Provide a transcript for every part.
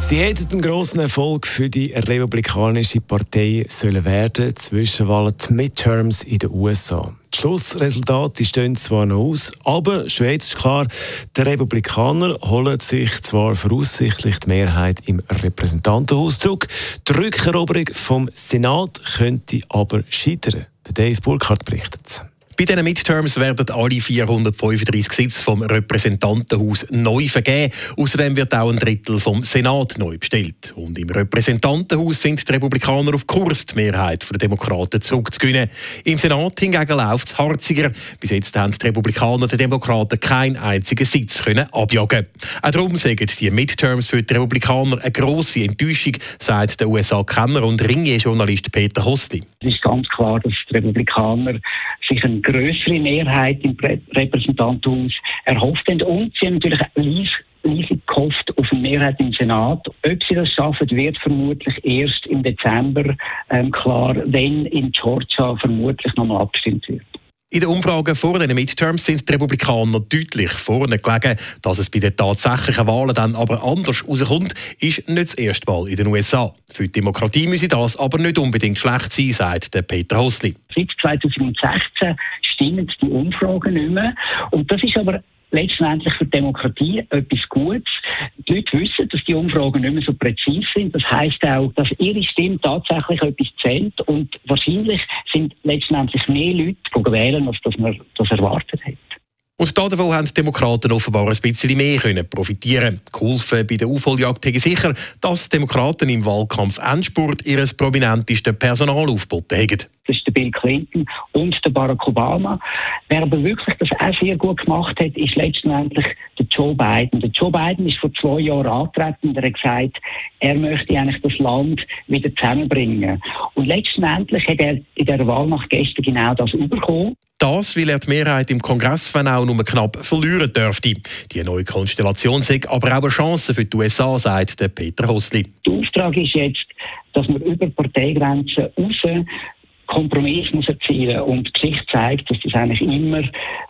Sie hätten einen grossen Erfolg für die Republikanische Partei sollen werden, Zwischenwahlen, die Midterms in den USA. Die Schlussresultate stehen zwar noch aus, aber schon jetzt ist klar, die Republikaner holen sich zwar voraussichtlich die Mehrheit im Repräsentantenhaus zurück, die Rückeroberung vom Senat könnte aber scheitern. Dave Burkhardt berichtet. Bei diesen Midterms werden alle 435 Sitze vom Repräsentantenhaus neu vergeben. Außerdem wird auch ein Drittel vom Senat neu bestellt. Und im Repräsentantenhaus sind die Republikaner auf Kurs, die Mehrheit der Demokraten zurückzugewinnen. Im Senat hingegen läuft es harziger. Bis jetzt haben die Republikaner den Demokraten keinen einzigen Sitz können abjagen. Auch darum sagen die Midterms für die Republikaner eine grosse Enttäuschung, sagt der USA-Kenner und Ringier-Journalist Peter Hostli. Es ist ganz klar, dass die Republikaner sich eine größere Mehrheit im Repräsentantenhaus erhofft haben. Und sie haben natürlich riesig gehofft auf eine Mehrheit im Senat. Ob sie das schaffen, wird vermutlich erst im Dezember ähm, klar, wenn in Georgia vermutlich nochmal abgestimmt wird. In den Umfragen vor den Midterms sind die Republikaner deutlich vorne gelegen. Dass es bei den tatsächlichen Wahlen dann aber anders rauskommt, ist nicht das erste Mal in den USA. Für die Demokratie müsse das aber nicht unbedingt schlecht sein, sagt Peter Hosli. Seit 2016 stimmen die Umfragen nicht mehr. Und das ist aber letztendlich für die Demokratie etwas Gutes. Die Leute wissen, dass die Umfragen nicht mehr so präzise sind. Das heißt auch, dass ihre Stimme tatsächlich etwas zählt und wahrscheinlich sind letztendlich mehr Leute wählen, als dass man das erwartet hat. Und davon haben die Demokraten offenbar ein bisschen mehr können profitieren. Geholfen bei der Aufholjagd haben sicher, dass die Demokraten im Wahlkampf Endspurt ihr prominentestes Personal aufgeboten haben. Das der Bill Clinton und der Barack Obama. Wer aber wirklich das auch sehr gut gemacht hat, ist letztendlich der Joe Biden. Der Joe Biden ist vor zwei Jahren angetreten und er hat gesagt, er möchte eigentlich das Land wieder zusammenbringen. Und letztendlich hat er in der Wahlnacht gestern genau das bekommen. Das, weil er die Mehrheit im Kongress, wenn auch nur knapp, verlieren dürfte. Die neue Konstellation sei aber auch eine Chance für die USA, sagt Peter Hosli. Der Auftrag ist jetzt, dass man über Parteigrenzen raus Kompromiss muss erzielen und die Geschichte zeigt, dass es eigentlich immer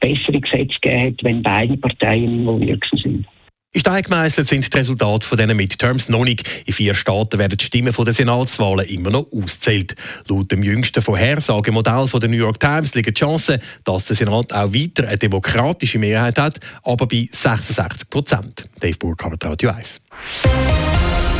bessere Gesetze gibt, wenn beide Parteien involviert sind. Ist eingemeißelt sind die Resultate von diesen Midterms noch nicht. In vier Staaten werden die Stimmen der Senatswahlen immer noch auszählt. Laut dem jüngsten Vorhersagemodell der New York Times liegen die Chancen, dass der Senat auch weiter eine demokratische Mehrheit hat, aber bei 66 Prozent. Dave Burkhardt, Radio 1.